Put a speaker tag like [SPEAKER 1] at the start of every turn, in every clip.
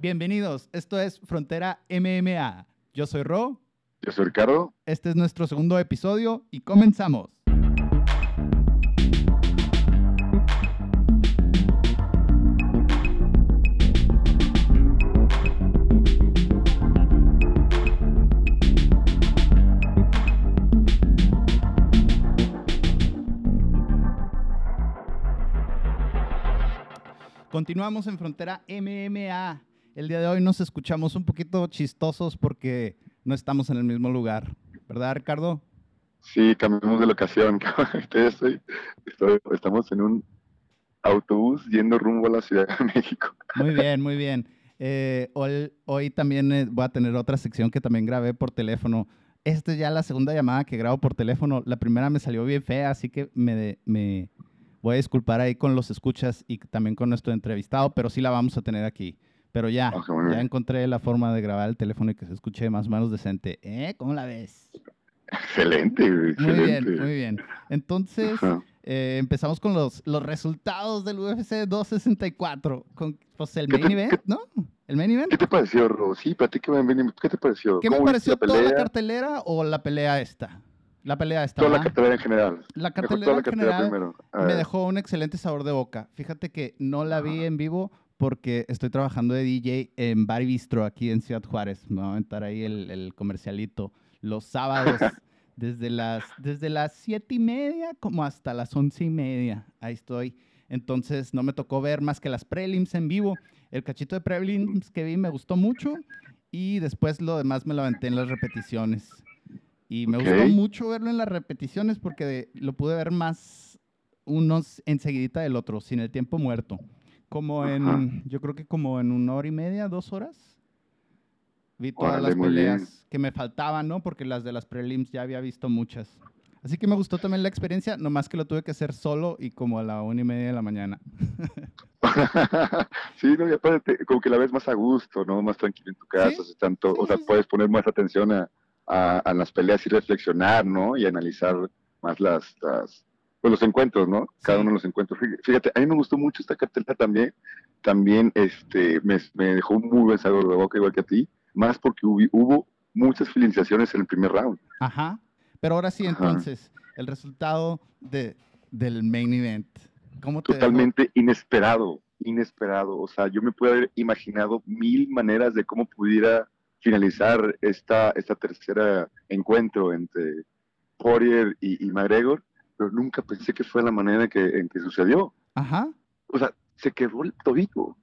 [SPEAKER 1] Bienvenidos, esto es Frontera MMA. Yo soy Ro.
[SPEAKER 2] Yo soy Ricardo.
[SPEAKER 1] Este es nuestro segundo episodio y comenzamos. Continuamos en Frontera MMA. El día de hoy nos escuchamos un poquito chistosos porque no estamos en el mismo lugar, ¿verdad, Ricardo?
[SPEAKER 2] Sí, cambiamos de locación. Estoy, estoy, estamos en un autobús yendo rumbo a la Ciudad de México.
[SPEAKER 1] Muy bien, muy bien. Eh, hoy, hoy, también eh, voy a tener otra sección que también grabé por teléfono. Esta es ya la segunda llamada que grabo por teléfono. La primera me salió bien fea, así que me, me voy a disculpar ahí con los escuchas y también con nuestro entrevistado, pero sí la vamos a tener aquí. Pero ya, ya encontré la forma de grabar el teléfono y que se escuche más o menos decente. ¿Eh? ¿Cómo la ves?
[SPEAKER 2] Excelente, excelente.
[SPEAKER 1] Muy bien, muy bien. Entonces, eh, empezamos con los, los resultados del UFC 264. Con, pues el main event, ¿no? ¿El main event?
[SPEAKER 2] ¿Qué te pareció, Ro? Sí, platícame, ¿qué te pareció?
[SPEAKER 1] ¿Qué me pareció toda la cartelera o la pelea esta? La pelea esta.
[SPEAKER 2] Toda la cartelera en general.
[SPEAKER 1] La cartelera en general me dejó un excelente sabor de boca. Fíjate que no la vi en vivo porque estoy trabajando de DJ en Bar Bistro aquí en Ciudad Juárez. Me va a aventar ahí el, comercialito los sábados desde las desde las siete y media como hasta las once y media. Ahí estoy. Entonces no me tocó ver más que las prelims en vivo. El cachito de prelims que vi me gustó mucho y después lo demás me lo aventé en las repeticiones. Y me gustó mucho verlo en las repeticiones porque lo pude ver más unos enseguidita del otro, sin el tiempo muerto. Como en, yo creo que como en una hora y media, dos horas. Vi todas las peleas que me faltaban, ¿no? Porque las de las prelims ya había visto muchas. Así que me gustó también la experiencia, nomás que lo tuve que hacer solo y como a la una y media de la mañana.
[SPEAKER 2] sí, no, y aparte, como que la ves más a gusto, ¿no? Más tranquilo en tu casa, tanto, o sea, puedes poner más atención a, a, las peleas y reflexionar, ¿no? Y analizar más las, las pues los encuentros, ¿no? Cada uno de los encuentros. Fíjate, a mí me gustó mucho esta cartelera también. También este, me, dejó un muy buen sabor de boca, igual que a ti. Más porque hubo, muchas finalizaciones en el primer round.
[SPEAKER 1] Ajá. Pero ahora sí, entonces, el resultado de, del main event. ¿Cómo te
[SPEAKER 2] Totalmente inesperado, inesperado. O sea, yo me pude haber imaginado mil maneras de cómo pudiera finalizar esta, esta tercera encuentro entre Poirier y, y McGregor pero nunca pensé que fue la manera que, en que sucedió.
[SPEAKER 1] Ajá.
[SPEAKER 2] O sea, se quebró el tobillo.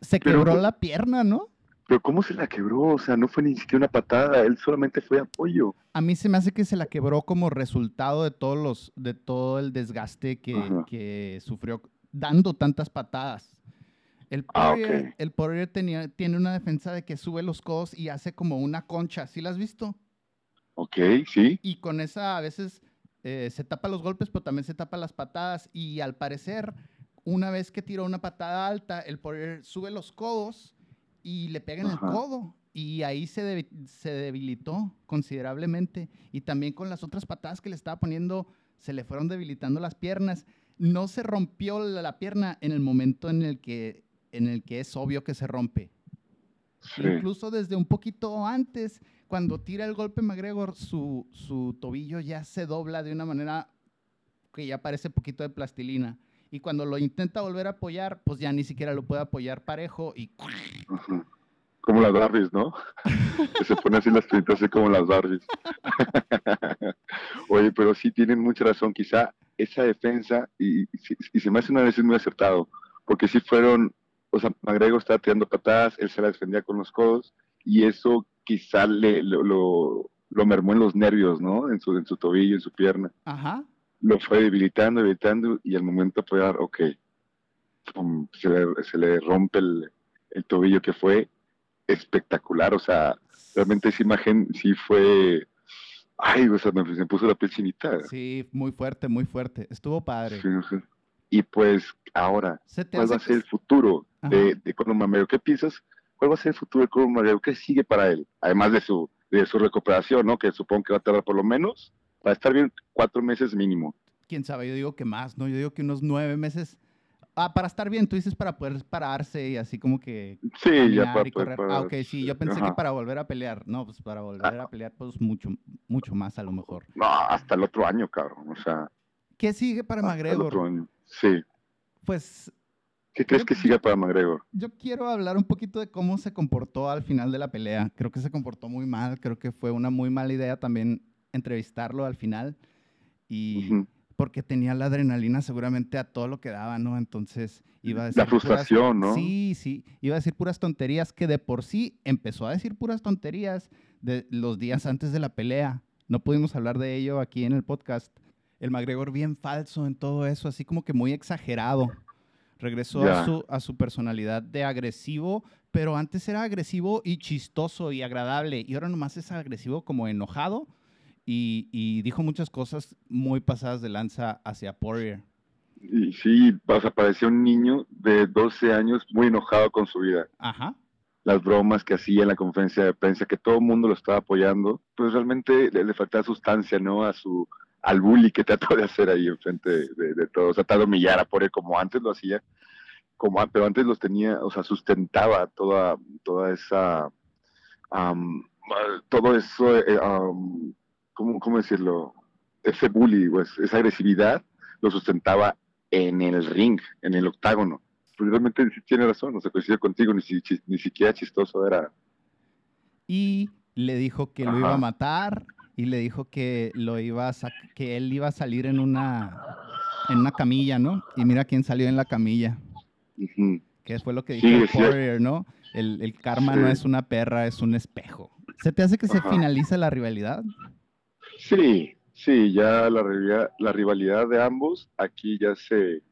[SPEAKER 1] Se quebró la pierna, ¿no?
[SPEAKER 2] Pero ¿cómo se la quebró? O sea, no fue ni siquiera una patada, él solamente fue apoyo.
[SPEAKER 1] A mí se me hace que se la quebró como resultado de todos los, de todo el desgaste que, sufrió dando tantas patadas. El ah, Poirier, el Poirier tenía, tiene una defensa de que sube los codos y hace como una concha. ¿Sí la has visto?
[SPEAKER 2] Ok, sí.
[SPEAKER 1] Y con esa a veces eh, se tapa los golpes, pero también se tapa las patadas. Y al parecer, una vez que tiró una patada alta, el poder sube los codos y le pega en el codo. Y ahí se, se debilitó considerablemente. Y también con las otras patadas que le estaba poniendo, se le fueron debilitando las piernas. No se rompió la, pierna en el momento en el que, en el que es obvio que se rompe. Incluso desde un poquito antes cuando tira el golpe McGregor, su, su tobillo ya se dobla de una manera que ya parece poquito de plastilina. Y cuando lo intenta volver a apoyar, pues ya ni siquiera lo puede apoyar parejo y...
[SPEAKER 2] Como las Barbies, ¿no? que se pone así las tritas, así como las Barbies. Oye, pero sí tienen mucha razón. Quizá esa defensa, y, y, se me hace una vez muy acertado, porque si fueron, o sea, McGregor estaba tirando patadas, él se la defendía con los codos, y eso quizá le, lo, lo, mermó en los nervios, ¿no? En su, en su tobillo, en su pierna.
[SPEAKER 1] Ajá.
[SPEAKER 2] Lo fue debilitando, debilitando, y al momento fue dar, ok, se, le, se, le, rompe el, el, tobillo que fue espectacular, o sea, realmente esa imagen sí fue... Ay, o sea, me, me puso la piel chinita.
[SPEAKER 1] Sí, muy fuerte, muy fuerte. Estuvo padre.
[SPEAKER 2] Sí, sí. Y pues ahora, ¿cuál va a ser el futuro de, de Mamero? ¿Qué piensas ¿Cuál va a ser el futuro de Conor McGregor? ¿Qué sigue para él? Además de su, de su recuperación, ¿no? Que supongo que va a tardar por lo menos, va a estar bien cuatro meses mínimo.
[SPEAKER 1] Quién sabe, yo digo que más, ¿no? Yo digo que unos nueve meses Ah, para estar bien, tú dices para poder pararse y así como que.
[SPEAKER 2] Sí, ya para,
[SPEAKER 1] correr. ah, ok, sí, yo pensé que para volver a pelear. No, pues para volver a pelear, pues mucho, mucho más a lo mejor.
[SPEAKER 2] No, hasta el otro año, cabrón. O sea.
[SPEAKER 1] ¿Qué sigue para McGregor? El
[SPEAKER 2] otro año. Sí.
[SPEAKER 1] Pues.
[SPEAKER 2] ¿Qué crees que siga para McGregor?
[SPEAKER 1] Yo quiero hablar un poquito de cómo se comportó al final de la pelea. Creo que se comportó muy mal. Creo que fue una muy mala idea también entrevistarlo al final. Y porque tenía la adrenalina seguramente a todo lo que daba, ¿no? Entonces iba a decir...
[SPEAKER 2] La frustración, ¿no?
[SPEAKER 1] Sí, sí, iba a decir puras tonterías que de por sí empezó a decir puras tonterías de los días antes de la pelea. No pudimos hablar de ello aquí en el podcast. El McGregor bien falso en todo eso, así como que muy exagerado. Regresó a, su, a su personalidad de agresivo, pero antes era agresivo y chistoso y agradable, y ahora nomás es agresivo como enojado y, dijo muchas cosas muy pasadas de lanza hacia Poirier.
[SPEAKER 2] Y sí, o un niño de 12 años muy enojado con su vida.
[SPEAKER 1] Ajá.
[SPEAKER 2] Las bromas que hacía en la conferencia de prensa, que todo el mundo lo estaba apoyando, pues realmente le, faltaba sustancia, ¿no? A su, al bully que trató de hacer ahí enfrente de, de, todos. Trató de humillar a Poirier como antes lo hacía, como, pero antes los tenía, o sea, sustentaba toda, toda esa, todo eso, eh, ¿cómo, cómo decirlo? Ese bully, pues, esa agresividad lo sustentaba en el ring, en el octágono. Pues realmente tiene razón, no se coincide contigo, ni, ni siquiera chistoso era.
[SPEAKER 1] Y le dijo que lo iba a matar y le dijo que lo iba a que él iba a salir en una en una camilla, ¿no? Y mira quién salió en la camilla. Que fue lo que dijo sí, ¿no? El, el karma no es una perra, es un espejo. ¿Se te hace que se finaliza la rivalidad?
[SPEAKER 2] Sí, sí, ya la rivalidad, la rivalidad de ambos aquí ya se,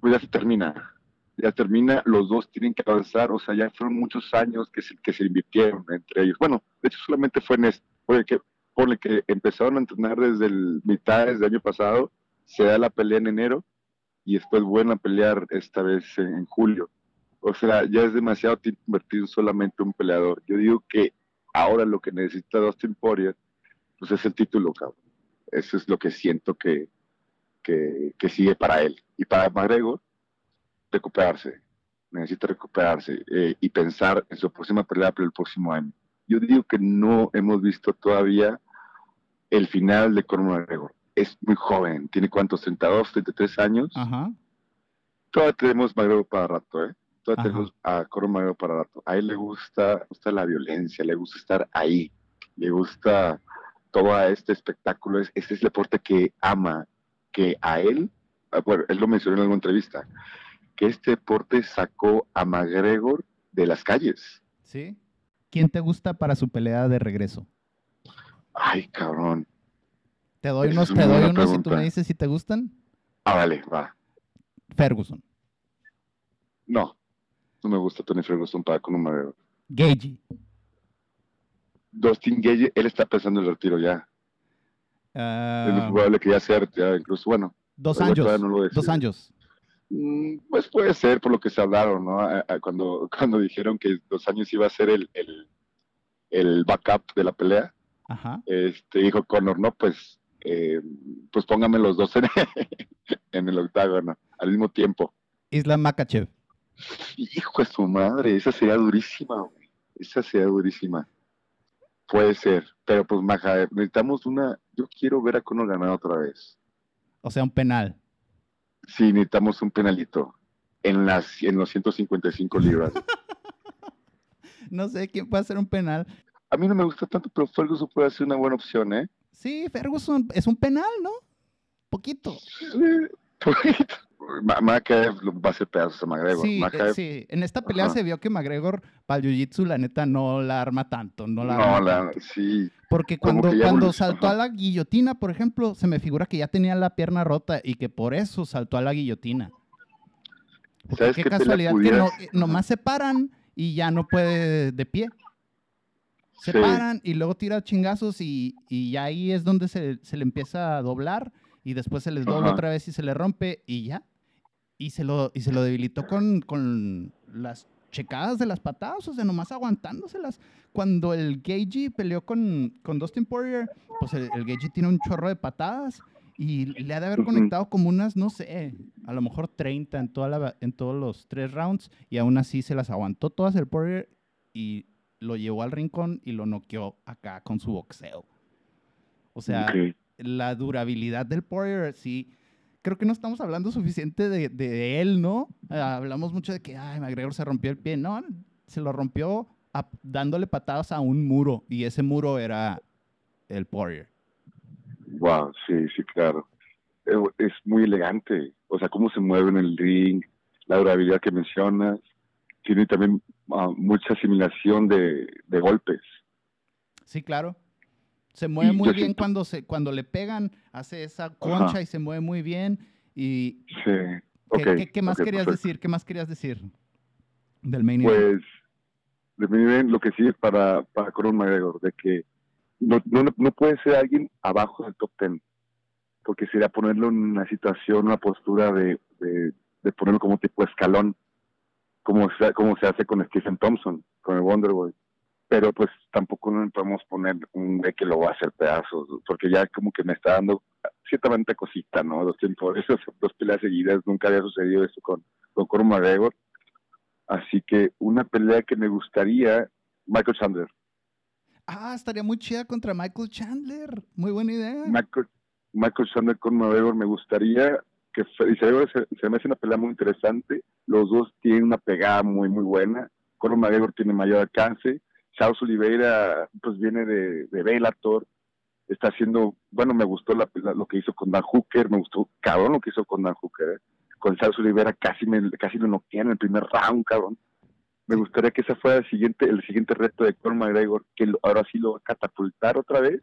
[SPEAKER 2] pues ya se termina. Ya termina, los dos tienen que avanzar, o sea, ya fueron muchos años que se, que se invirtieron entre ellos. Bueno, de hecho solamente fue en este, porque pone que empezaron a entrenar desde el mitad del año pasado, se da la pelea en enero y después vuelven a pelear esta vez en, julio. O sea, ya es demasiado tiempo solamente un peleador. Yo digo que ahora lo que necesita Dustin Poirier pues es el título, cabrón. Eso es lo que siento que, que, sigue para él. Y para McGregor, recuperarse. Necesita recuperarse eh, y pensar en su próxima pelea para el próximo año. Yo digo que no hemos visto todavía el final de Conor McGregor. Es muy joven, tiene cuántos, 32, 33 años.
[SPEAKER 1] Ajá.
[SPEAKER 2] Todavía tenemos McGregor para rato, ¿eh? Todavía tenemos a Conor McGregor para rato. A él le gusta, gusta la violencia, le gusta estar ahí, le gusta todo este espectáculo, es, ese es el deporte que ama, que a él, ah, bueno, él lo mencionó en alguna entrevista, que este deporte sacó a McGregor de las calles.
[SPEAKER 1] ¿Sí? ¿Quién te gusta para su pelea de regreso?
[SPEAKER 2] Ay, cabrón.
[SPEAKER 1] Te doy unos, te doy unos y tú me dices si te gustan.
[SPEAKER 2] Ah, vale, va.
[SPEAKER 1] Ferguson.
[SPEAKER 2] No, no me gusta Tony Ferguson para con un McGregor.
[SPEAKER 1] Gagey.
[SPEAKER 2] Dustin Gage, él está pensando en el retiro ya. es muy ah. probable que ya sea retirado, incluso, bueno.
[SPEAKER 1] Dos años. dos años.
[SPEAKER 2] Mm, pues puede ser por lo que se hablaron, ¿no? Cuando, cuando dijeron que dos años iba a ser el, el, backup de la pelea,
[SPEAKER 1] Ajá.
[SPEAKER 2] este dijo Conor, no, pues, eh, pues póngame los dos en, en el octágono al mismo tiempo.
[SPEAKER 1] Isla Makachev.
[SPEAKER 2] Hijo de su madre, esa sería durísima, güey. Esa sería durísima. Puede ser, pero pues Maja, necesitamos una. Yo quiero ver a Conor ganar otra vez.
[SPEAKER 1] O sea, un penal.
[SPEAKER 2] Sí, necesitamos un penalito en las en los 155 libras.
[SPEAKER 1] no sé quién puede hacer un penal.
[SPEAKER 2] A mí no me gusta tanto, pero Ferguson puede ser una buena opción, ¿eh?
[SPEAKER 1] Sí, Ferguson es un penal, ¿no? Poquito.
[SPEAKER 2] Sí, poquito. Makaev va a ser pedazos a McGregor.
[SPEAKER 1] Sí, eh, sí. en esta pelea se vio que McGregor para el jiu-jitsu la neta no la arma tanto, no la
[SPEAKER 2] No, la, sí.
[SPEAKER 1] Porque cuando, cuando saltó a la guillotina, por ejemplo, se me figura que ya tenía la pierna rota y que por eso saltó a la guillotina. Porque qué, casualidad que no, eh, nomás se paran y ya no puede de pie. Se paran y luego tira chingazos y, y ahí es donde se, se le empieza a doblar y después se les dobla otra vez y se le rompe y ya. Y se lo, y se lo debilitó con, con las checadas de las patadas, o sea, nomás aguantándoselas. Cuando el Gagey peleó con, con Dustin Poirier, pues el, el Gagey tiene un chorro de patadas Y le ha de haber conectado como unas, no sé, a lo mejor 30 en, toda la, en todos los tres rounds y aún así se las aguantó todas el Poirier y lo llevó al rincón y lo noqueó acá con su boxeo. O sea, la durabilidad del Poirier, sí, creo que no estamos hablando suficiente de, de él, ¿no? hablamos mucho de que, ay, McGregor se rompió el pie. No, se lo rompió dándole patadas a un muro y ese muro era el Poirier.
[SPEAKER 2] Wow, sí, sí, claro. Eh, es muy elegante, o sea, cómo se mueve en el ring, la durabilidad que mencionas, tiene también ah, mucha asimilación de, golpes.
[SPEAKER 1] Sí, claro. Se mueve muy bien cuando se cuando le pegan, hace esa concha y se mueve muy bien. Y
[SPEAKER 2] sí.
[SPEAKER 1] ¿Qué, más querías decir? ¿Qué más querías decir del main
[SPEAKER 2] event? Pues, main event lo que sí es para, para Conor McGregor, de que no, no, puede ser alguien abajo del top ten, porque sería ponerlo en una situación, una postura de, de, ponerlo como tipo escalón, como se, como se hace con Stephen Thompson, con el Wonderboy. Pero pues tampoco no podemos poner un de que lo va a hacer pedazos, porque ya como que me está dando ciertamente cosita, ¿no? Dos tiempos, esas dos peleas seguidas, nunca había sucedido eso con, con Conor McGregor. Así que una pelea que me gustaría, Michael Chandler.
[SPEAKER 1] Ah, estaría muy chida contra Michael Chandler. Muy buena idea.
[SPEAKER 2] Michael, Chandler con McGregor me gustaría que se, se, me hace una pelea muy interesante. Los dos tienen una pegada muy, muy buena. Conor McGregor tiene mayor alcance. Charles Oliveira, pues viene de, de Bellator. Está haciendo, bueno, me gustó la, lo que hizo con Dan Hooker. Me gustó, cabrón, lo que hizo con Dan Hooker. ¿eh? Con Charles Oliveira casi, me, casi lo noquean en el primer round, cabrón me gustaría que ese fuera el siguiente, el siguiente reto de Conor McGregor, que ahora sí lo va a catapultar otra vez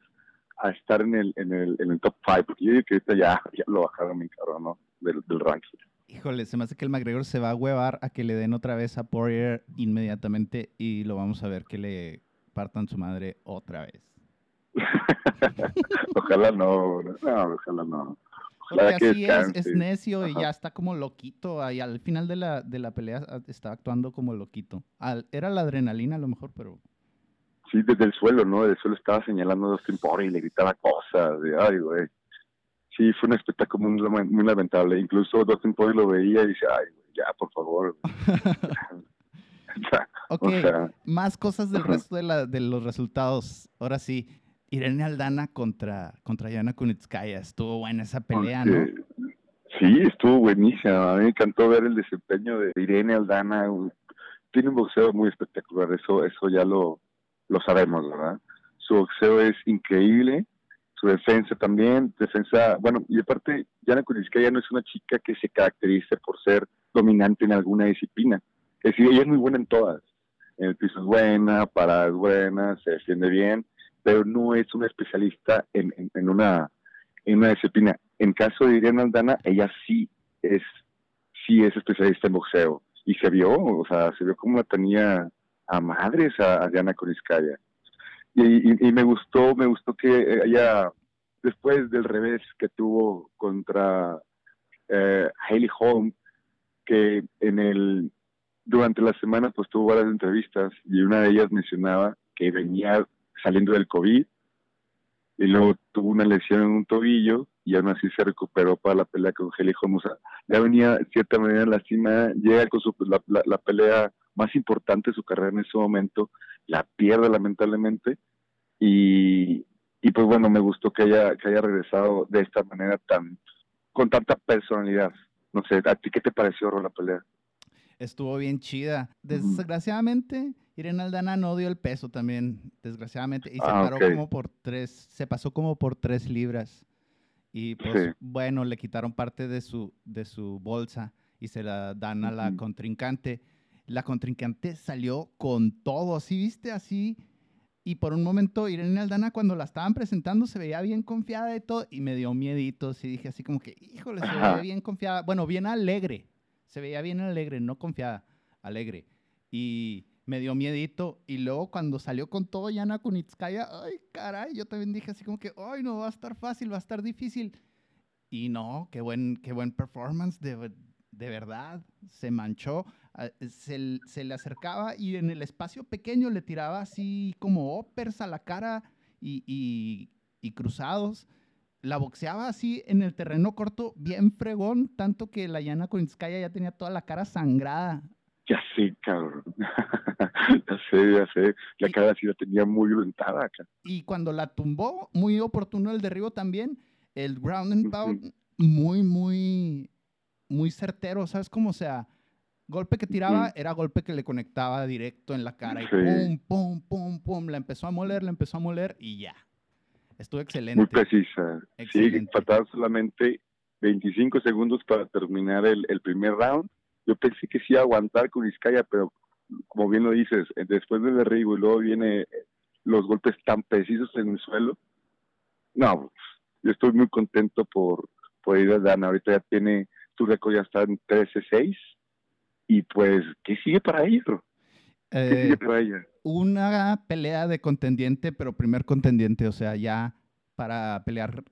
[SPEAKER 2] a estar en el, en el, en el top 5, porque yo digo que ahorita ya, ya lo bajaron mi cabrón, ¿no? Del, del, ranking.
[SPEAKER 1] Híjole, se me hace que el McGregor se va a huevar a que le den otra vez a Poirier inmediatamente y lo vamos a ver que le partan su madre otra vez.
[SPEAKER 2] ojalá no, no, ojalá no.
[SPEAKER 1] Porque así es, es necio y ya está como loquito. Ahí al final de la, de la pelea ah, estaba actuando como loquito. era la adrenalina a lo mejor, pero...
[SPEAKER 2] Sí, desde el suelo, ¿no? Desde el suelo estaba señalando a Dustin Poirier y le gritaba cosas. De, Ay, güey. Sí, fue un espectáculo muy, lamentable. Incluso Dustin Poirier lo veía y dice, ay, ya, por favor.
[SPEAKER 1] ok, más cosas del resto de, la, de los resultados. Ahora sí, Irene Aldana contra, contra Yana Kunitskaya. Estuvo buena esa pelea, ¿no?
[SPEAKER 2] Sí, estuvo buenísima. A mí me encantó ver el desempeño de Irene Aldana. Tiene un boxeo muy espectacular, eso, eso ya lo, lo sabemos, ¿verdad? Su boxeo es increíble, su defensa también, defensa, bueno, y aparte, Yana Kunitskaya no es una chica que se caracterice por ser dominante en alguna disciplina. Es decir, ella es muy buena en todas. En el piso es buena, para es buena, se defiende bien, pero no es una especialista en, en, una, en una disciplina. En caso de Irene Aldana, ella sí es, sí es especialista en boxeo. Y se vio, o sea, se vio como tenía a madres a, Diana Koriskaya. Y, y, me gustó, me gustó que ella, después del revés que tuvo contra eh, Hailey Holm, que en el durante la semana pues tuvo varias entrevistas y una de ellas mencionaba que venía saliendo del COVID y luego tuvo una lesión en un tobillo y aún así se recuperó para la pelea con Heli O ya venía de cierta manera lastimada, llega con su, la, la, pelea más importante de su carrera en ese momento, la pierde lamentablemente y, y pues bueno, me gustó que haya, que haya regresado de esta manera tan, con tanta personalidad. No sé, ¿a ti qué te pareció la pelea?
[SPEAKER 1] Estuvo bien chida. Desgraciadamente, Irene Aldana no dio el peso también, desgraciadamente, y se ah, paró como por tres, se pasó como por tres libras. Y pues, bueno, le quitaron parte de su, de su bolsa y se la dan a la contrincante. La contrincante salió con todo, ¿sí viste? Así. Y por un momento, Irene Aldana, cuando la estaban presentando, se veía bien confiada de todo y me dio miedito. Y dije así como que, híjole, se veía bien confiada. Bueno, bien alegre. Se veía bien alegre, no confiada, alegre. Y me dio miedito. Y luego cuando salió con todo Yana Kunitskaya, ay, caray, yo también dije así como que, ay, no va a estar fácil, va a estar difícil. Y no, qué buen, qué buen performance, de, de verdad. Se manchó, se, se, le acercaba y en el espacio pequeño le tiraba así como ópers a la cara y, y, y cruzados. la boxeaba así en el terreno corto, bien fregón, tanto que la Yana Korinskaya ya tenía toda la cara sangrada.
[SPEAKER 2] Ya sé, cabrón. ya sé, ya sé. La cara sí la tenía muy violentada acá.
[SPEAKER 1] Y cuando la tumbó, muy oportuno el derribo también, el ground and pound, muy, muy, muy certero, ¿sabes cómo? O sea, golpe que tiraba era golpe que le conectaba directo en la cara y pum, pum, pum, pum, la empezó a moler, la empezó a moler y ya. Estuvo excelente.
[SPEAKER 2] Muy precisa. Sí, faltaban solamente 25 segundos para terminar el, el, primer round. Yo pensé que sí iba a aguantar con Vizcaya, pero como bien lo dices, eh, después del derribo y luego viene eh, los golpes tan precisos en el suelo. No, yo estoy muy contento por, por ir a Dana. Ahorita ya tiene, tu récord ya está en 13-6. Y pues, ¿qué sigue para ella? ¿Qué sigue
[SPEAKER 1] eh, para ella? Una pelea de contendiente, pero primer contendiente, o sea, ya para pelear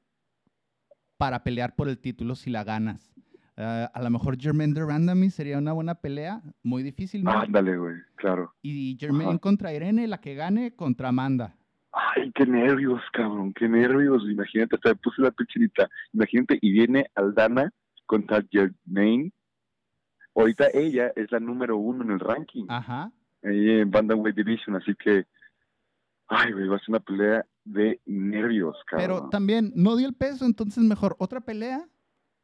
[SPEAKER 1] para pelear por el título si la ganas. Ah, a lo mejor Jermaine Durandamy sería una buena pelea, muy difícil,
[SPEAKER 2] ¿no? Ándale, güey, claro.
[SPEAKER 1] Y Jermaine contra Irene, la que gane contra Amanda.
[SPEAKER 2] Ay, qué nervios, cabrón, qué nervios. Imagínate, hasta puse la pichinita. Imagínate, y viene Aldana contra Jermaine. Ahorita ella es la número uno en el ranking.
[SPEAKER 1] Ajá.
[SPEAKER 2] Ahí en Bantamweight Division, así que, ay, güey, va a ser una pelea de nervios, cabrón.
[SPEAKER 1] Pero también no dio el peso, entonces mejor otra pelea,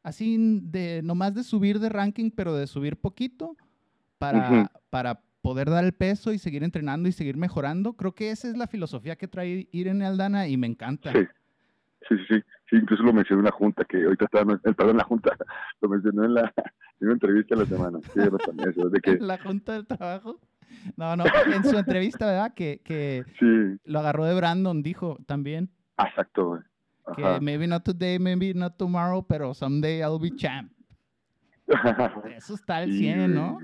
[SPEAKER 1] así de, nomás de subir de ranking, pero de subir poquito, para, para poder dar el peso y seguir entrenando y seguir mejorando. Creo que esa es la filosofía que trae Irene Aldana y me encanta.
[SPEAKER 2] Sí, sí, sí. sí. incluso lo mencioné en una junta, que ahorita está en la junta, lo mencionó en, la, una entrevista de la semana. Sí, eso, de que...
[SPEAKER 1] ¿La junta del trabajo? No, no, en su entrevista, ¿verdad? Que, que lo agarró de Brandon, dijo también.
[SPEAKER 2] Exacto, güey.
[SPEAKER 1] Que maybe not today, maybe not tomorrow, pero someday I'll be champ. Eso está al 100, ¿no?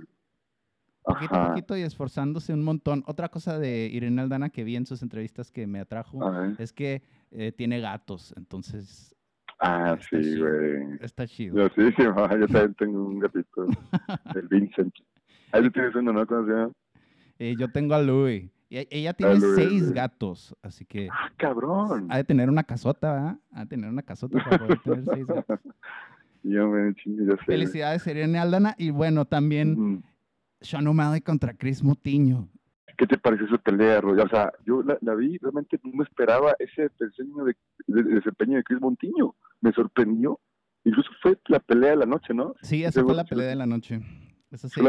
[SPEAKER 1] poquito a poquito y esforzándose un montón. Otra cosa de Irene Aldana que vi en sus entrevistas que me atrajo es que eh, tiene gatos, entonces...
[SPEAKER 2] Ah, sí, güey.
[SPEAKER 1] Está chido.
[SPEAKER 2] Yo sí, yo también tengo un gatito, el Vincent. Ahí lo tienes uno, ¿no? ¿Cómo se llama?
[SPEAKER 1] Eh, yo tengo a Louis. Y e, ella tiene seis gatos, así que...
[SPEAKER 2] ¡Ah, cabrón!
[SPEAKER 1] Ha de tener una casota, ¿verdad? Ha de tener una casota para poder tener seis gatos.
[SPEAKER 2] Yo me chingue, ya sé.
[SPEAKER 1] Felicidades, Irene Aldana. Y bueno, también sean O'Malley contra Chris Motiño.
[SPEAKER 2] ¿Qué te pareció su pelea, Roger? O sea, yo la, vi, realmente no me esperaba ese desempeño de, desempeño de Chris Montiño. Me sorprendió. Incluso fue la pelea de la noche, ¿no?
[SPEAKER 1] Sí, esa fue la pelea de la noche. Esa sí.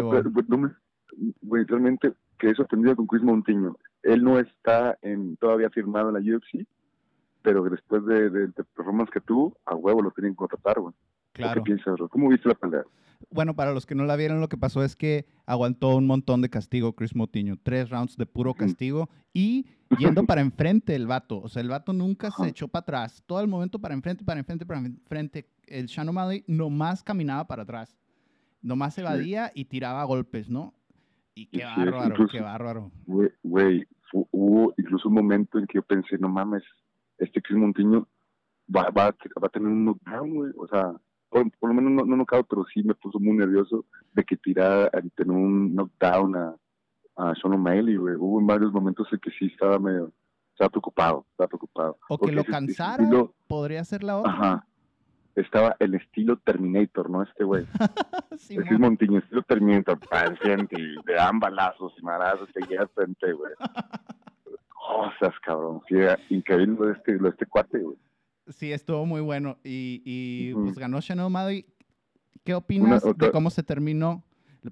[SPEAKER 2] realmente quedé sorprendido con Chris Montiño. Él no está en, todavía firmado en la UFC, pero después de, de, performance que tuvo, a huevo lo tienen que contratar, güey.
[SPEAKER 1] Claro.
[SPEAKER 2] ¿Qué piensas, ¿Cómo viste la pelea?
[SPEAKER 1] Bueno, para los que no la vieron, lo que pasó es que aguantó un montón de castigo Chris Motiño. Tres rounds de puro castigo y yendo para enfrente el vato. O sea, el vato nunca se echó para atrás. Todo el momento para enfrente, para enfrente, para enfrente. El Shannon O'Malley nomás caminaba para atrás. Nomás evadía y tiraba golpes, ¿no? Y qué bárbaro, qué bárbaro.
[SPEAKER 2] Güey, hubo incluso un momento en que yo pensé, no mames, este Chris Montiño va, va, va a tener un knockdown, güey. O sea, por, lo menos no, no nocao, pero sí me puso muy nervioso de que tirara, tener un knockdown a, a Sean O'Malley, Hubo en varios momentos en que sí estaba medio, estaba preocupado, estaba preocupado.
[SPEAKER 1] O que lo cansara, podría ser la otra.
[SPEAKER 2] Ajá. Estaba el estilo Terminator, ¿no? Este güey. sí, es Montiño, estilo Terminator, y le dan balazos y marazos, seguía al frente, güey. Cosas, cabrón. Sí, increíble lo de este, lo de este cuate, güey.
[SPEAKER 1] Sí, estuvo muy bueno. Y, y pues ganó Shannon O'Malley. ¿Qué opinas de cómo se terminó?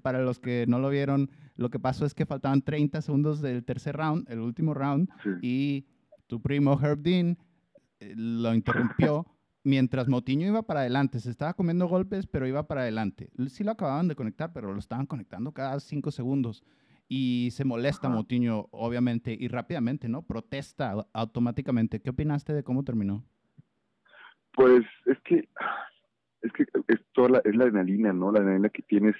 [SPEAKER 1] Para los que no lo vieron, lo que pasó es que faltaban 30 segundos del tercer round, el último round, y tu primo Herb Dean eh, lo interrumpió mientras Motiño iba para adelante. Se estaba comiendo golpes, pero iba para adelante. Sí lo acababan de conectar, pero lo estaban conectando cada 5 segundos. Y se molesta Motiño, obviamente, y rápidamente, ¿no? Protesta automáticamente. ¿Qué opinaste de cómo terminó?
[SPEAKER 2] Pues es que es que es toda la, es la adrenalina, ¿no? La adrenalina que tienes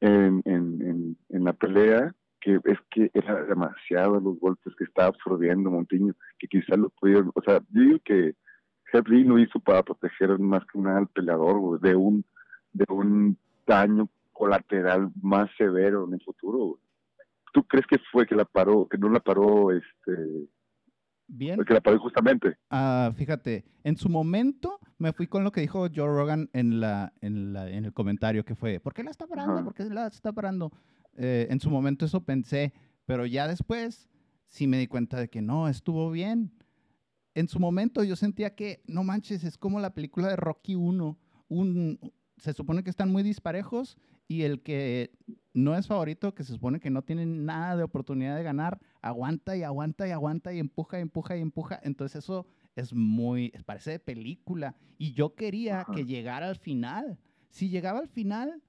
[SPEAKER 2] en, en, en, la pelea, que es que era demasiado los golpes que estaba absorbiendo Montiño, que quizás lo pudieron, o sea, yo digo que Henry lo hizo para proteger más que nada al peleador de un de un daño colateral más severo en el futuro. ¿Tú crees que fue que la paró, que no la paró este
[SPEAKER 1] Bien.
[SPEAKER 2] Porque la paré justamente.
[SPEAKER 1] Ah, fíjate, en su momento me fui con lo que dijo Joe Rogan en, la, en, la, en el comentario que fue, ¿por qué la está parando? ¿Por qué la está parando? Eh, en su momento eso pensé, pero ya después sí me di cuenta de que no, estuvo bien. En su momento yo sentía que, no manches, es como la película de Rocky 1. Un, se supone que están muy disparejos y el que no es favorito, que se supone que no tiene nada de oportunidad de ganar, aguanta y aguanta y aguanta y empuja y empuja y empuja. Entonces eso es muy, parece de película. Y yo quería que llegara al final. Si llegaba al final,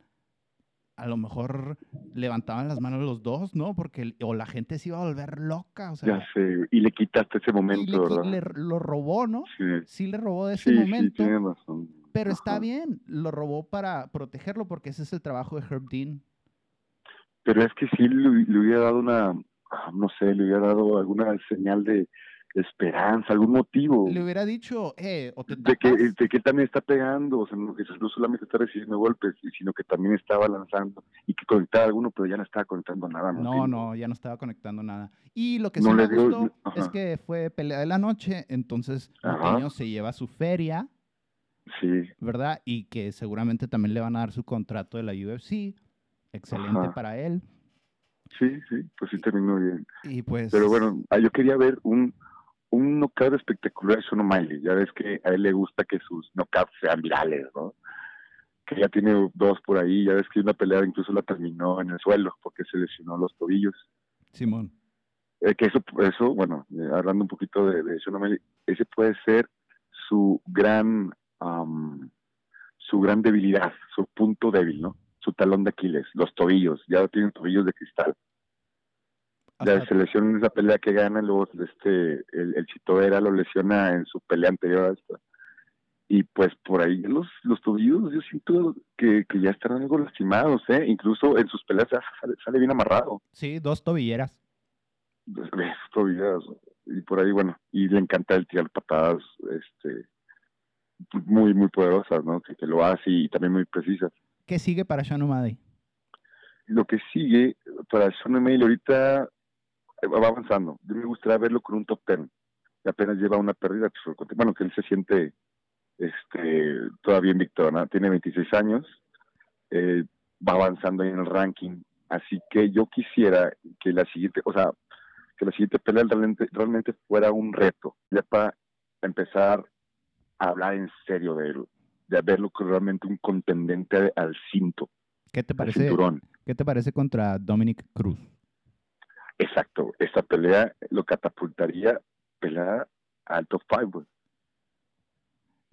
[SPEAKER 1] a lo mejor levantaban las manos los dos, ¿no? Porque o la gente se iba a volver loca. O sea,
[SPEAKER 2] ya sé, y le quitaste ese momento,
[SPEAKER 1] y le, lo robó, ¿no? Sí. sí. le robó de ese momento. Sí, tiene razón. Pero está bien, lo robó para protegerlo porque ese es el trabajo de Herb Dean.
[SPEAKER 2] Pero es que sí le hubiera dado una, no sé, le hubiera dado alguna señal de, esperanza, algún motivo.
[SPEAKER 1] Le hubiera dicho, eh, o te
[SPEAKER 2] de que, de que también está pegando, o sea, no, no, solamente está recibiendo golpes, sino que también estaba lanzando y que conectaba alguno, pero ya no estaba conectando nada.
[SPEAKER 1] No, no, ya no estaba conectando nada. Y lo que sí me gustó es que fue pelea de la noche, entonces Monteño se lleva su feria,
[SPEAKER 2] sí.
[SPEAKER 1] ¿verdad? Y que seguramente también le van a dar su contrato de la UFC, excelente para él.
[SPEAKER 2] Sí, sí, pues sí terminó bien.
[SPEAKER 1] Y pues...
[SPEAKER 2] Pero bueno, ah, yo quería ver un un knockout espectacular es uno Miley. Ya ves que a él le gusta que sus knockouts sean virales, ¿no? Que ya tiene dos por ahí. Ya ves que una pelea incluso la terminó en el suelo porque se lesionó los tobillos.
[SPEAKER 1] Simón.
[SPEAKER 2] Eh, que eso, eso, bueno, eh, hablando un poquito de, de Sean ese puede ser su gran, su gran debilidad, su punto débil, ¿no? Su talón de Aquiles, los tobillos. Ya tienen tobillos de cristal. La selección en esa pelea que gana, luego este, el, el Chito Vera lo lesiona en su pelea anterior a esta. Y pues por ahí los, los tobillos yo siento que, que ya están algo lastimados, ¿eh? Incluso en sus peleas sale, bien amarrado.
[SPEAKER 1] Sí, dos tobilleras.
[SPEAKER 2] Dos tobilleras. Y por ahí, bueno, y le encanta el tirar patadas, este, muy, muy poderosas, ¿no? Que, lo hace y también muy precisas.
[SPEAKER 1] ¿Qué sigue para Sean O'Malley?
[SPEAKER 2] Lo que sigue para Sean O'Malley ahorita eh, va avanzando. Yo me gustaría verlo con un top ten. Y apenas lleva una pérdida. Pues, bueno, que él se siente este, todavía invicto, ¿no? Tiene 26 años. Eh, va avanzando en el ranking. Así que yo quisiera que la siguiente, o sea, que la siguiente pelea realmente, realmente fuera un reto. Ya para empezar a hablar en serio de él. De verlo realmente un contendente al cinto.
[SPEAKER 1] ¿Qué te parece? ¿Qué te parece contra Dominic Cruz?
[SPEAKER 2] Exacto, esta pelea lo catapultaría pelea al top 5.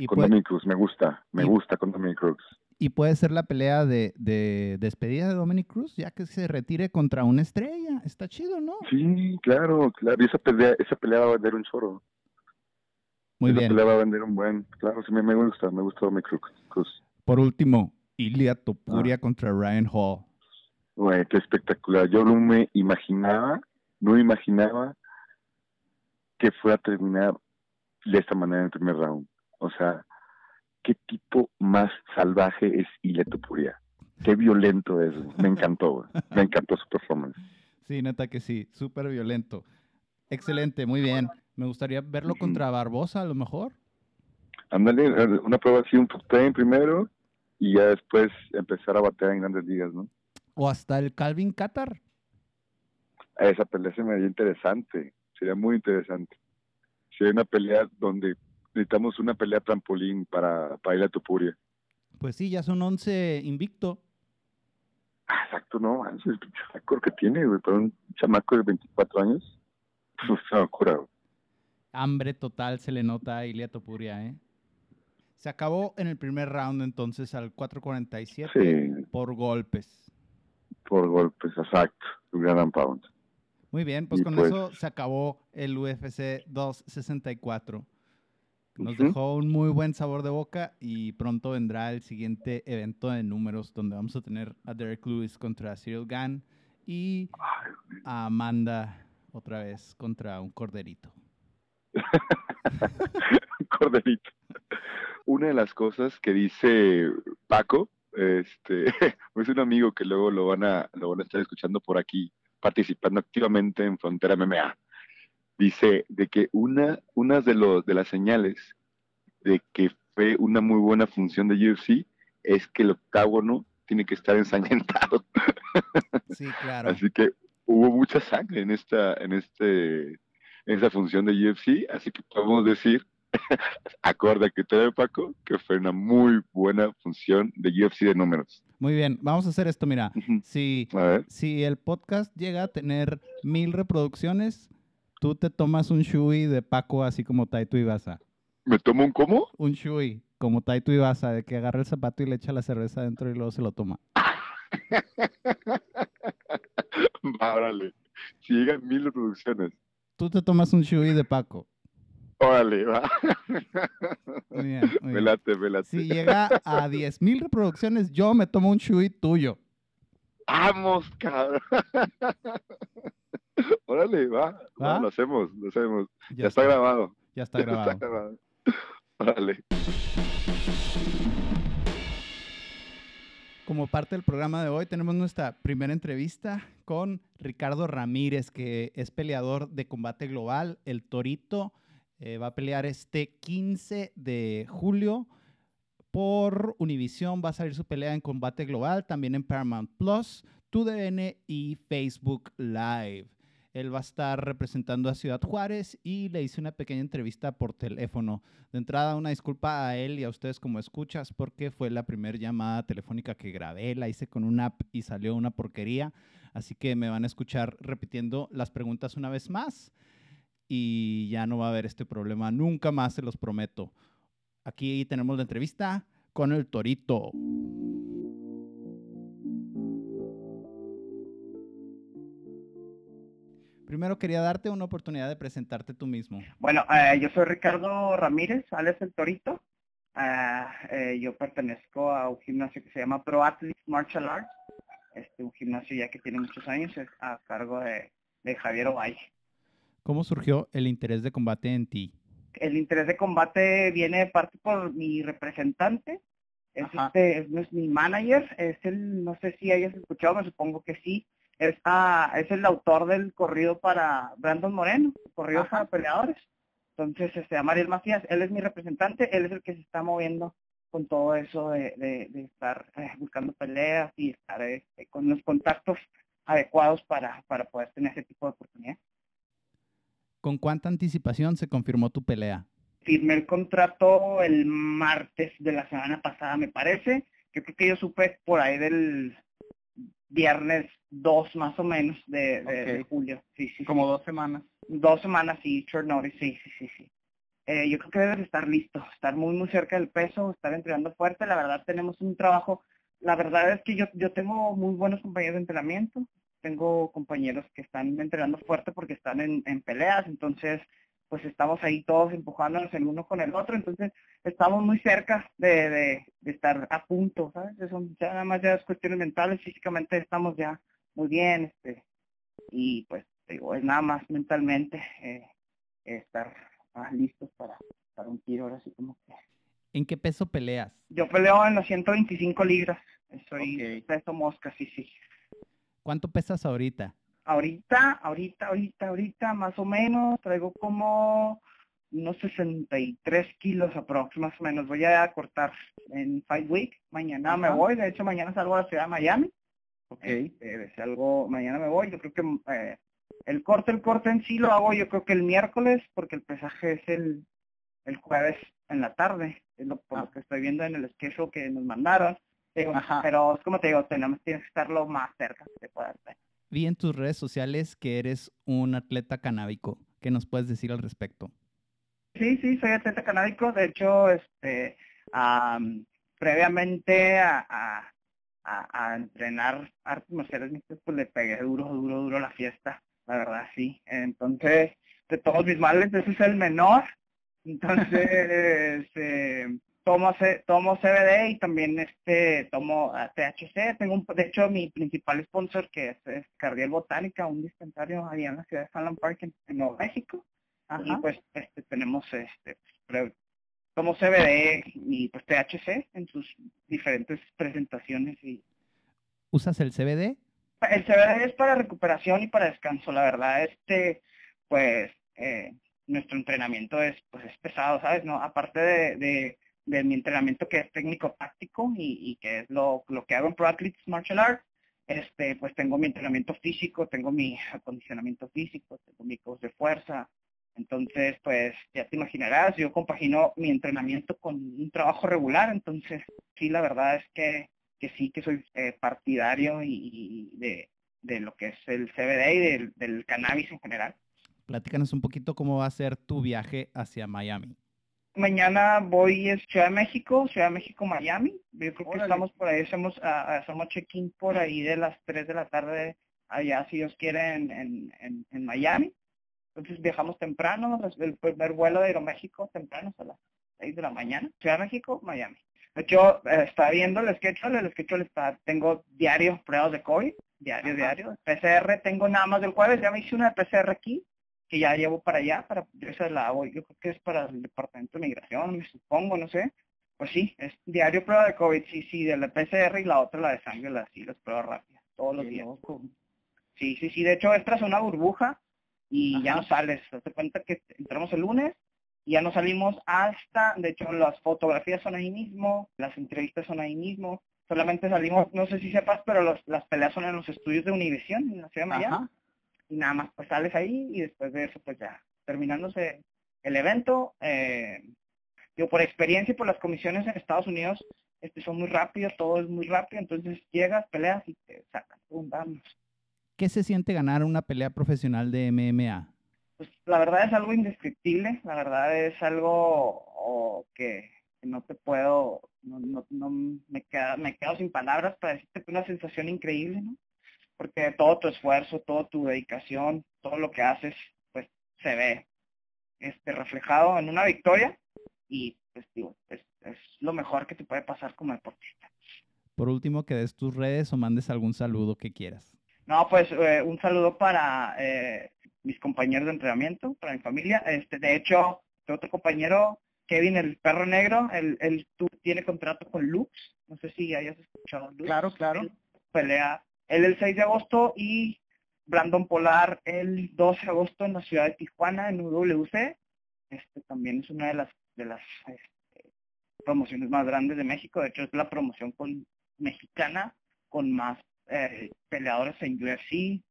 [SPEAKER 2] Con Dominic Cruz, me gusta, me gusta con Dominic Cruz.
[SPEAKER 1] Y puede ser la pelea de, de, despedida de Dominic Cruz, ya que se retire contra una estrella. Está chido, ¿no?
[SPEAKER 2] Sí, claro, claro. Y esa pelea, esa pelea va a vender un choro.
[SPEAKER 1] Muy bien.
[SPEAKER 2] pelea va a vender un buen. Claro, sí, me, me gusta, me gusta Dominic Cruz.
[SPEAKER 1] Por último, Ilia Topuria ah. contra Ryan Hall.
[SPEAKER 2] Bueno, qué espectacular. Yo no me imaginaba, no imaginaba que fuera a terminar de esta manera en el primer round. O sea, qué tipo más salvaje es Ilya Topuria. Qué violento es. Me encantó, me encantó su performance.
[SPEAKER 1] Sí, neta que sí, súper violento. Excelente, muy bien. Me gustaría verlo contra Barbosa a lo mejor.
[SPEAKER 2] Ándale, una prueba así, un top primero y ya después empezar a batear en grandes ligas, ¿no?
[SPEAKER 1] o hasta el Calvin Qatar.
[SPEAKER 2] Esa pelea se me haría interesante, sería muy interesante. Sería una pelea donde necesitamos una pelea trampolín para, para ir a Tupuria.
[SPEAKER 1] Pues sí, ya son 11 invicto.
[SPEAKER 2] Ah, exacto, no, es el récord que tiene, güey, para un chamaco de 24 años. Es una locura,
[SPEAKER 1] Hambre total se le nota a Ilia Topuria, ¿eh? Se acabó en el primer round entonces al 4.47 por golpes
[SPEAKER 2] por golpes, exacto, gran pound.
[SPEAKER 1] Muy bien, pues con pues eso se acabó el UFC 264. Nos dejó un muy buen sabor de boca y pronto vendrá el siguiente evento de números donde vamos a tener a Derek Lewis contra Cyril Gann y a Amanda otra vez contra un corderito.
[SPEAKER 2] corderito. Una de las cosas que dice Paco este, es un amigo que luego lo van a, lo van a estar escuchando por aquí, participando activamente en Frontera MMA. dice de que una, una de, los, de las señales de que fue una muy buena función de UFC es que el octágono tiene que estar ensangrentado.
[SPEAKER 1] Sí, claro.
[SPEAKER 2] Así que hubo mucha sangre en esta, en este, esa función de UFC, así que podemos decir, acorde que te Paco, que fue una muy buena función de UFC de números.
[SPEAKER 1] Muy bien, vamos a hacer esto, mira, si, si el podcast llega a tener mil reproducciones, tú te tomas un shui de Paco así como Taito Ibasa.
[SPEAKER 2] ¿Me tomo un cómo?
[SPEAKER 1] Un shui, como Taito Ibasa, de que agarra el zapato y le echa la cerveza adentro y luego se lo toma.
[SPEAKER 2] órale. Si llegan mil reproducciones.
[SPEAKER 1] Tú te tomas un shui de Paco.
[SPEAKER 2] Órale, va. Muy bien, Velate, velate.
[SPEAKER 1] Si llega a diez mil reproducciones, yo me tomo un shui tuyo.
[SPEAKER 2] Vamos, cabrón. Órale, va. lo hacemos, lo hacemos. Ya, está. grabado.
[SPEAKER 1] Ya está grabado. Ya está grabado.
[SPEAKER 2] Órale.
[SPEAKER 1] Como parte del programa de hoy tenemos nuestra primera entrevista con Ricardo Ramírez, que es peleador de combate global, el Torito. Eh, va a pelear este 15 de julio por Univision. Va a salir su pelea en combate global, también en Paramount Plus, TUDN y Facebook Live. Él va a estar representando a Ciudad Juárez y le hice una pequeña entrevista por teléfono. De entrada, una disculpa a él y a ustedes como escuchas porque fue la primera llamada telefónica que grabé. La hice con una app y salió una porquería. Así que me van a escuchar repitiendo las preguntas una vez más y ya no va a haber este problema nunca más, se los prometo. Aquí tenemos la entrevista con el Torito. Primero quería darte una oportunidad de presentarte tú mismo.
[SPEAKER 3] Bueno, eh, yo soy Ricardo Ramírez, Alex el Torito. Ah, eh, yo pertenezco a un gimnasio que se llama Pro Athletes Martial Arts. Este, un gimnasio ya que tiene muchos años a cargo de, Javier Ovalle.
[SPEAKER 1] ¿Cómo surgió el interés de combate en ti?
[SPEAKER 3] El interés de combate viene parte por mi representante. Es, este, es mi manager, es el, no sé si hayas escuchado, me supongo que sí, Está, es el autor del corrido para Brandon Moreno, corrido para peleadores. Entonces, se llama Ariel Macías, él es mi representante, él es el que se está moviendo con todo eso de, de, estar eh, buscando peleas y estar este, con los contactos adecuados para, para poder tener ese tipo de oportunidad.
[SPEAKER 1] ¿Con cuánta anticipación se confirmó tu pelea?
[SPEAKER 3] Firmé el contrato el martes de la semana pasada, me parece. Yo creo que yo supe por ahí del viernes 2 más o menos de, julio. Sí, sí,
[SPEAKER 1] Como dos semanas.
[SPEAKER 3] Dos semanas, sí, short notice, sí, sí, sí, sí. Eh, yo creo que debes estar listo, estar muy, muy cerca del peso, estar entrenando fuerte. La verdad, tenemos un trabajo. La verdad es que yo, yo tengo muy buenos compañeros de entrenamiento. Tengo compañeros que están entrenando fuerte porque están en, en peleas. Entonces, pues estamos ahí todos empujándonos el uno con el otro, entonces estamos muy cerca de, de, estar a punto, ¿sabes? Eso ya nada más ya es cuestiones mentales, físicamente estamos ya muy bien, este, y pues digo, es nada más mentalmente eh, estar más listos para, para un tiro ahora así como que.
[SPEAKER 1] ¿En qué peso peleas?
[SPEAKER 3] Yo peleo en los 125 libras, soy peso mosca, sí, sí.
[SPEAKER 1] ¿Cuánto pesas ahorita?
[SPEAKER 3] Ahorita, ahorita, ahorita, ahorita, más o menos, traigo como unos 63 kilos aproximadamente, más o menos. Voy a cortar en Fight Week. Mañana me voy, de hecho mañana salgo a la ciudad de Miami. Ok. Eh, algo, mañana me voy. Yo creo que eh, el corte, el corte en sí lo hago yo creo que el miércoles, porque el pesaje es el, el jueves en la tarde. Es lo, por lo ah. que estoy viendo en el schedule que nos mandaron. Pero es como te digo, tenemos, tienes que estar lo más cerca que te pueda hacer
[SPEAKER 1] vi en tus redes sociales que eres un atleta canábico. ¿Qué nos puedes decir al respecto?
[SPEAKER 3] Sí, sí, soy atleta canábico. De hecho, este, previamente a, a, a, entrenar artes marciales pues le pegué duro, duro, duro la fiesta. La verdad, sí. Entonces, de todos mis males, ese es el menor. Entonces, eh, tomo, tomo CBD y también este tomo ah, THC. Tengo un, de hecho mi principal sponsor que es, Cardiel Botánica, un dispensario allá en la ciudad de Fallon Park en, Nuevo México. Y pues este tenemos este tomo CBD y pues THC en sus diferentes presentaciones y
[SPEAKER 1] ¿Usas el CBD?
[SPEAKER 3] El CBD es para recuperación y para descanso, la verdad. Este pues eh, nuestro entrenamiento es, pues, es pesado, ¿sabes? ¿No? Aparte de, de, mi entrenamiento que es técnico-táctico y, que es lo, lo que hago en Pro Athletes Martial Arts, este, pues tengo mi entrenamiento físico, tengo mi acondicionamiento físico, tengo mi coach de fuerza. Entonces, pues ya te imaginarás, yo compagino mi entrenamiento con un trabajo regular, entonces sí, la verdad es que, que sí, que soy eh, partidario y, de, de, lo que es el CBD y del, del cannabis en general.
[SPEAKER 1] Platícanos un poquito cómo va a ser tu viaje hacia Miami.
[SPEAKER 3] Mañana voy a Ciudad de México, Ciudad de México, Miami. Yo creo que estamos por ahí, hacemos, hacemos check-in por ahí de las 3 de la tarde allá, si Dios quiere, en, en, Miami. Entonces viajamos temprano, el primer vuelo de Aeroméxico temprano a las 6 de la mañana. Ciudad de México, Miami. Yo eh, estaba viendo el schedule, el schedule está, tengo diario pruebas de COVID, diario, diario. PCR tengo nada más del jueves, ya me hice una PCR aquí, que ya llevo para allá, para esa la hago, yo creo que es para el Departamento de Migración, me supongo, no sé. Pues sí, es diario prueba de COVID, sí, sí, de la PCR y la otra la de sangre, la sí, las pruebas rápidas, todos los días. Sí, sí, sí, de hecho esta es una burbuja y ya no sales, te cuenta que entramos el lunes y ya no salimos hasta, de hecho las fotografías son ahí mismo, las entrevistas son ahí mismo, solamente salimos, no sé si sepas, pero las peleas son en los estudios de Univisión, en la ciudad de Miami y nada más pues sales ahí y después de eso pues ya terminándose el evento, eh, yo por experiencia y por las comisiones en Estados Unidos este, son muy rápidas, todo es muy rápido, entonces llegas, peleas y te sacan, vamos.
[SPEAKER 1] ¿Qué se siente ganar una pelea profesional de MMA?
[SPEAKER 3] Pues la verdad es algo indescriptible, la verdad es algo que no te puedo, no, no, no me, queda, me quedo sin palabras para decirte que una sensación increíble, ¿no? Porque todo tu esfuerzo, toda tu dedicación, todo lo que haces, pues se ve este, reflejado en una victoria y pues digo, es, lo mejor que te puede pasar como deportista.
[SPEAKER 1] Por último, que des tus redes o mandes algún saludo que quieras.
[SPEAKER 3] No, pues eh, un saludo para eh, mis compañeros de entrenamiento, para mi familia. Este, de hecho, otro compañero, Kevin, el perro negro, él, él tiene contrato con Lux. No sé si hayas escuchado Lux.
[SPEAKER 1] Claro, claro.
[SPEAKER 3] pelea el 6 de agosto y Brandon Polar el 12 de agosto en la ciudad de Tijuana, en UWC. Este también es una de las de las este, promociones más grandes de México. De hecho, es la promoción con mexicana con más eh, peleadores en UFC.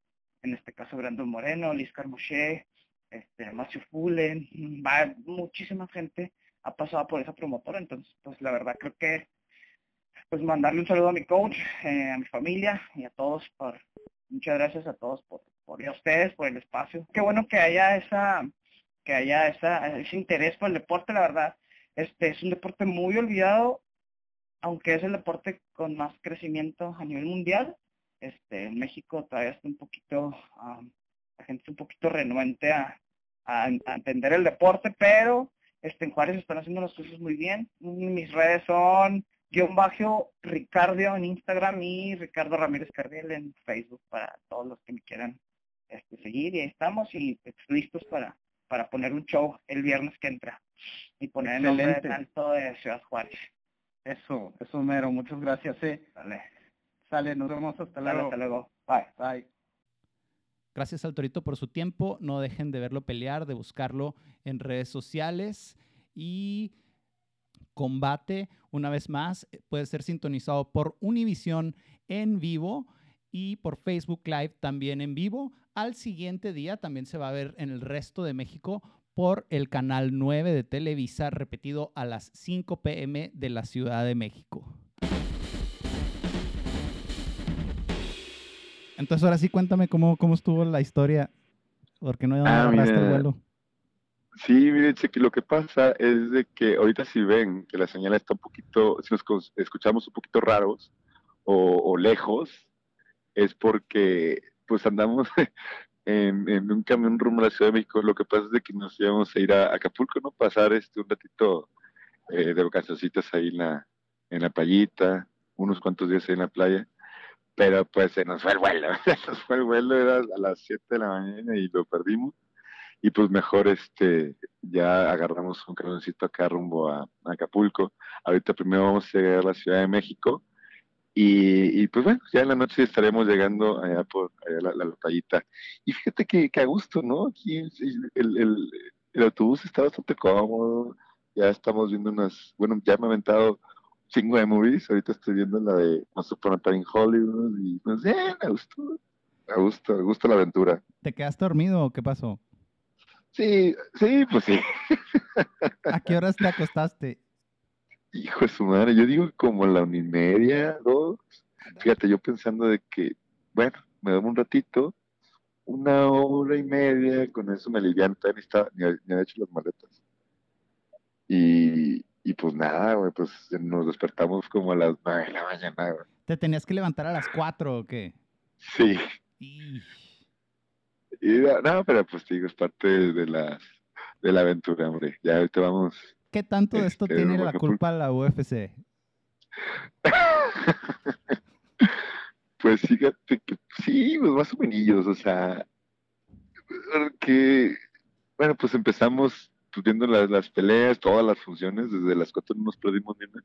[SPEAKER 3] En este caso, Brandon Moreno, Liz Carmouche, este, Matthew Fullen, va, muchísima gente ha pasado por esa promotora. Entonces, pues la verdad creo que pues mandarle un saludo a mi coach, eh, a mi familia y a todos por, muchas gracias a todos por, por a ustedes, por el espacio. Qué bueno que haya esa, que haya esa, ese interés por el deporte, la verdad. Este es un deporte muy olvidado, aunque es el deporte con más crecimiento a nivel mundial. Este, en México todavía está un poquito, la gente es un poquito renuente a, a, entender el deporte, pero este, en Juárez están haciendo las cosas muy bien. Mis redes son guion bajo Ricardo en Instagram y Ricardo Ramírez Cardiel en Facebook para todos los que me quieran este, seguir. Y ahí estamos y pues, listos para, para poner un show el viernes que entra y poner el nombre de alto de Ciudad Juárez.
[SPEAKER 1] Eso, eso mero, muchas gracias. Eh.
[SPEAKER 3] Dale.
[SPEAKER 1] Sale, nos vemos hasta luego.
[SPEAKER 3] hasta luego. Bye.
[SPEAKER 1] Bye. Gracias al Torito por su tiempo. No dejen de verlo pelear, de buscarlo en redes sociales y combate, una vez más, eh, puede ser sintonizado por Univisión en vivo y por Facebook Live también en vivo. Al siguiente día también se va a ver en el resto de México por el canal 9 de Televisa, repetido a las 5 pm de la Ciudad de México. Entonces ahora sí cuéntame cómo, cómo estuvo la historia, porque no ah, el vuelo.
[SPEAKER 2] Sí, miren, que lo que pasa es de que ahorita si ven que la señal está un poquito, si nos escuchamos un poquito raros o, lejos, es porque pues andamos en, un camión rumbo a la Ciudad de México. Lo que pasa es de que nos íbamos a ir a Acapulco, ¿no? Pasar este un ratito eh, de vacaciones ahí en la, en la playita, unos cuantos días ahí en la playa. Pero pues se nos fue el vuelo, se nos fue el vuelo, era a las 7 de la mañana y lo perdimos y pues mejor este ya agarramos un camioncito acá rumbo a, Acapulco. Ahorita primero vamos a llegar a la Ciudad de México Y, pues bueno, ya en la noche estaremos llegando allá por allá la, la, playita. Y fíjate que, que, a gusto, ¿no? Aquí el, el, el, autobús está bastante cómodo. Ya estamos viendo unas, bueno, ya me he aventado cinco de movies. Ahorita estoy viendo la de Once Upon a Hollywood y pues bien, a gusto. A gusto, a gusto la aventura.
[SPEAKER 1] ¿Te quedaste dormido o qué pasó?
[SPEAKER 2] Sí, sí, pues sí.
[SPEAKER 1] ¿A qué horas te acostaste?
[SPEAKER 2] Hijo de su madre, yo digo como la una y media, dos. Fíjate, yo pensando de que, bueno, me doy un ratito, una hora y media, con eso me alivian, ni, está, ni, ni he hecho las maletas. Y, y pues nada, güey, pues nos despertamos como a las nueve de la mañana, güey.
[SPEAKER 1] ¿Te tenías que levantar a las cuatro o qué?
[SPEAKER 2] Sí. Y, no, pero pues digo, es parte de la, de la aventura, hombre. Ya ahorita vamos
[SPEAKER 1] ¿Qué tanto de esto este, tiene la culpa la UFC?
[SPEAKER 2] pues fíjate que sí, pues más o menos, o sea, que, bueno, pues empezamos pues, viendo las, las, peleas, todas las funciones, desde las cuatro no nos perdimos ni una.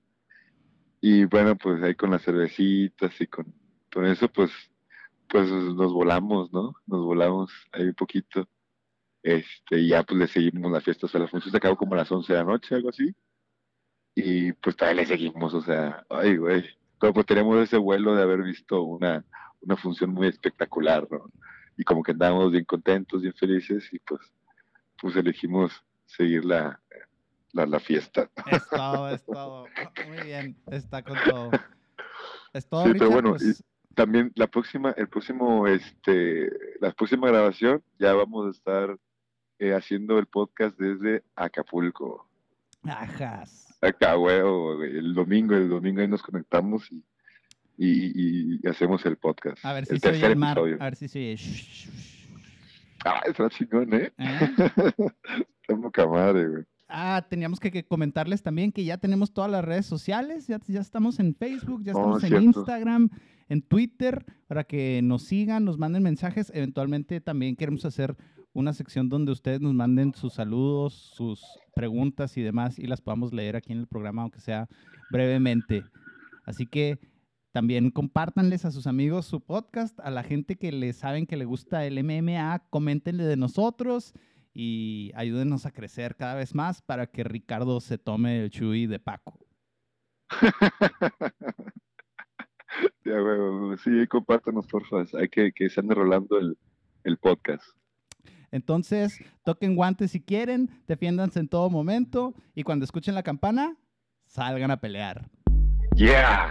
[SPEAKER 2] Y bueno, pues ahí con las cervecitas y con, con eso, pues, pues nos volamos, ¿no? Nos volamos ahí un poquito. Este, y ya pues le seguimos la fiesta, o sea, la función se acabó como a las 11 de la noche, algo así. Y pues todavía le seguimos, o sea, ay, güey. Pero pues tenemos ese vuelo de haber visto una, una función muy espectacular, ¿no? Y como que andábamos bien contentos, bien felices, y pues, pues elegimos seguir la, la, fiesta.
[SPEAKER 1] Es todo, es todo. Muy bien, está con todo. Es todo,
[SPEAKER 2] sí, pero bueno, pues también la próxima, el próximo, este, la próxima grabación ya vamos a estar eh, haciendo el podcast desde Acapulco.
[SPEAKER 1] Ajas.
[SPEAKER 2] Acá, güey, el domingo, el domingo ahí nos conectamos y, y, hacemos el podcast.
[SPEAKER 1] A ver si el se el mar, a ver si se oye.
[SPEAKER 2] Ah, está chingón, ¿eh? ¿Eh? está poca madre, güey.
[SPEAKER 1] Ah, teníamos que, comentarles también que ya tenemos todas las redes sociales, ya, ya estamos en Facebook, ya oh, estamos en Instagram, en Twitter, para que nos sigan, nos manden mensajes. Eventualmente también queremos hacer una sección donde ustedes nos manden sus saludos, sus preguntas y demás y las podamos leer aquí en el programa, aunque sea brevemente. Así que también compártanles a sus amigos su podcast, a la gente que les saben que le gusta el MMA, coméntenle de nosotros y ayúdenos a crecer cada vez más para que Ricardo se tome el Chuy de Paco.
[SPEAKER 2] ya, güey, sí, compártanos, por favor. Hay que que se ande rolando el, el podcast.
[SPEAKER 1] Entonces, toquen guantes si quieren, defiéndanse en todo momento y cuando escuchen la campana, salgan a pelear.
[SPEAKER 2] Yeah.